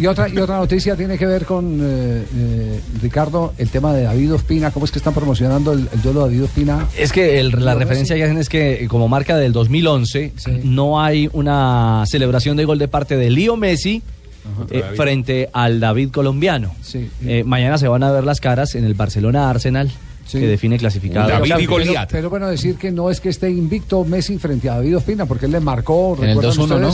y, otra, y otra noticia tiene que ver con, eh, eh, Ricardo, el tema de David Ospina. ¿Cómo es que están promocionando el, duelo de David Ospina? Es que la referencia que hacen es que como marca del 2011 no hay una celebración de gol de parte de Leo Messi. Eh, frente al David colombiano. mañana se van a ver las caras en el Barcelona Arsenal que define clasificado. pero, bueno, decir que no es que esté invicto Messi frente a David Ospina, porque él le marcó, en, el 2 ¿no?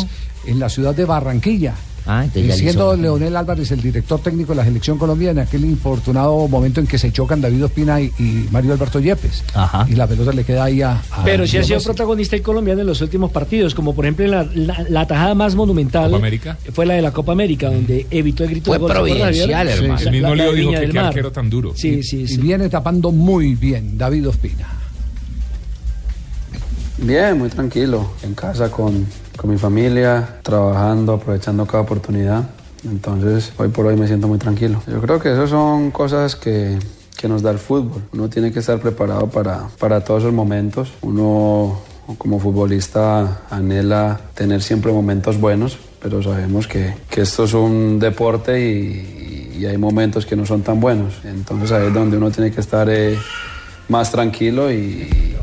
en la ciudad de Barranquilla. Ah, siendo Leonel Álvarez el director técnico de la selección colombiana, en aquel infortunado momento en que se chocan David Ospina y, Mario Alberto Yepes. Y la pelota le queda ahí a. Pero sí ha sido protagonista el colombiano en los últimos partidos, como por ejemplo la, la, tajada más monumental fue la de la Copa América, donde evitó el grito de gol. providencial, hermano. el mismo Leo dijo que qué arquero tan duro. Sí, sí, y viene tapando muy bien David Ospina. Bien, muy tranquilo, en casa con, con mi familia, trabajando, aprovechando cada oportunidad. Entonces, hoy por hoy me siento muy tranquilo. Yo creo que esas son cosas que, que nos da el fútbol. Uno tiene que estar preparado para, para todos esos momentos. Uno como futbolista anhela tener siempre momentos buenos, pero sabemos que, que esto es un deporte y, y, hay momentos que no son tan buenos. Entonces ahí es donde uno tiene que estar... Eh, más tranquilo y,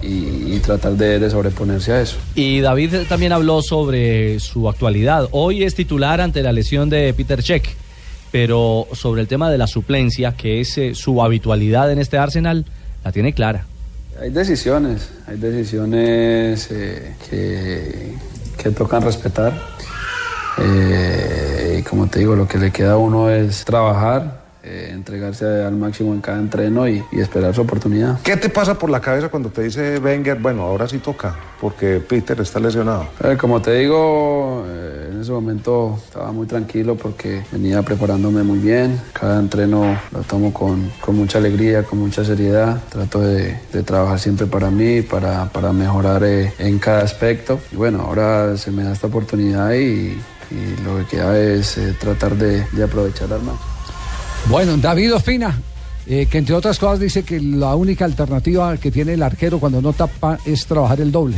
tratar de, sobreponerse a eso. Y David también habló sobre su actualidad. Hoy es titular ante la lesión de Peter Check, pero sobre el tema de la suplencia, que es eh, su habitualidad en este Arsenal, la tiene clara. Hay decisiones, hay decisiones eh, que, que, tocan respetar. Eh, y como te digo, lo que le queda a uno es trabajar, eh, entregarse al máximo en cada entreno y, esperar su oportunidad. ¿Qué te pasa por la cabeza cuando te dice Wenger, bueno, ahora sí toca, porque Peter está lesionado? como te digo, eh, en ese momento estaba muy tranquilo porque venía preparándome muy bien. Cada entreno lo tomo con, con mucha alegría, con mucha seriedad. Trato de, de trabajar siempre para mí, para, para mejorar eh, en cada aspecto. Y bueno, ahora se me da esta oportunidad y, y lo que queda es tratar de, de aprovechar al máximo. Bueno, David Ospina, eh, que entre otras cosas dice que la única alternativa que tiene el arquero cuando no tapa es trabajar el doble.